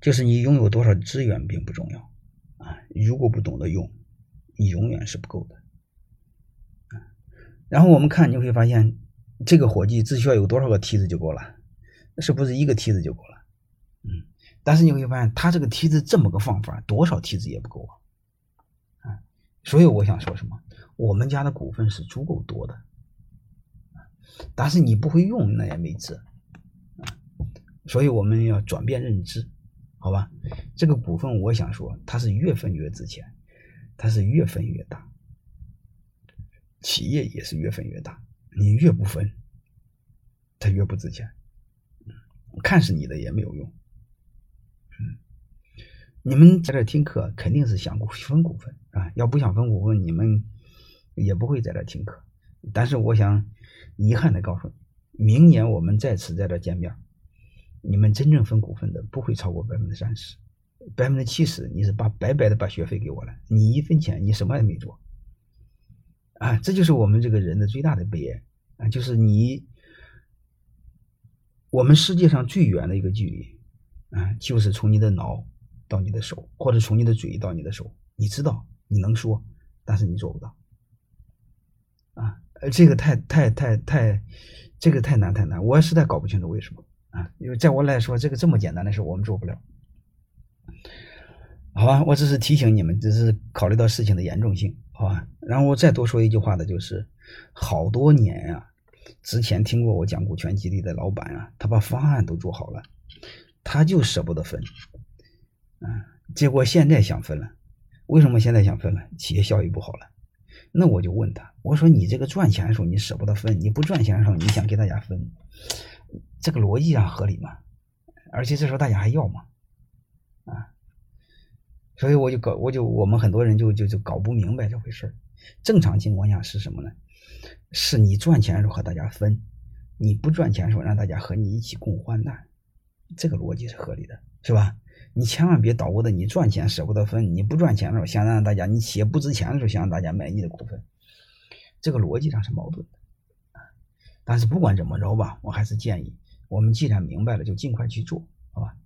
就是你拥有多少资源并不重要啊，如果不懂得用，你永远是不够的。然后我们看，你会发现这个伙计只需要有多少个梯子就够了，是不是一个梯子就够了？嗯，但是你会发现他这个梯子这么个放法，多少梯子也不够啊！啊，所以我想说什么？我们家的股份是足够多的，但是你不会用那也没辙！所以我们要转变认知，好吧？这个股份我想说，它是越分越值钱，它是越分越大。企业也是越分越大，你越不分，它越不值钱。看是你的也没有用。你们在这听课肯定是想分股份啊，要不想分股份，你们也不会在这听课。但是我想遗憾的告诉你，明年我们再次在这见面，你们真正分股份的不会超过百分之三十，百分之七十你是把白白的把学费给我了，你一分钱你什么也没做。啊，这就是我们这个人的最大的悲哀啊！就是你，我们世界上最远的一个距离啊，就是从你的脑到你的手，或者从你的嘴到你的手。你知道，你能说，但是你做不到啊！这个太太太太，这个太难太难，我实在搞不清楚为什么啊！因为在我来说，这个这么简单的事我们做不了。好吧，我只是提醒你们，只是考虑到事情的严重性。好吧，然后我再多说一句话的，就是好多年呀，之前听过我讲股权激励的老板啊，他把方案都做好了，他就舍不得分，啊，结果现在想分了，为什么现在想分了？企业效益不好了。那我就问他，我说你这个赚钱的时候你舍不得分，你不赚钱的时候你想给大家分，这个逻辑上合理吗？而且这时候大家还要吗？啊？所以我就搞，我就我们很多人就就就搞不明白这回事儿正常情况下是什么呢？是你赚钱的时候和大家分，你不赚钱的时候让大家和你一起共患难，这个逻辑是合理的，是吧？你千万别捣鼓的，你赚钱舍不得分，你不赚钱的时候想让大家，你企业不值钱的时候想让大家买你的股份，这个逻辑上是矛盾的。但是不管怎么着吧，我还是建议我们既然明白了，就尽快去做，好吧？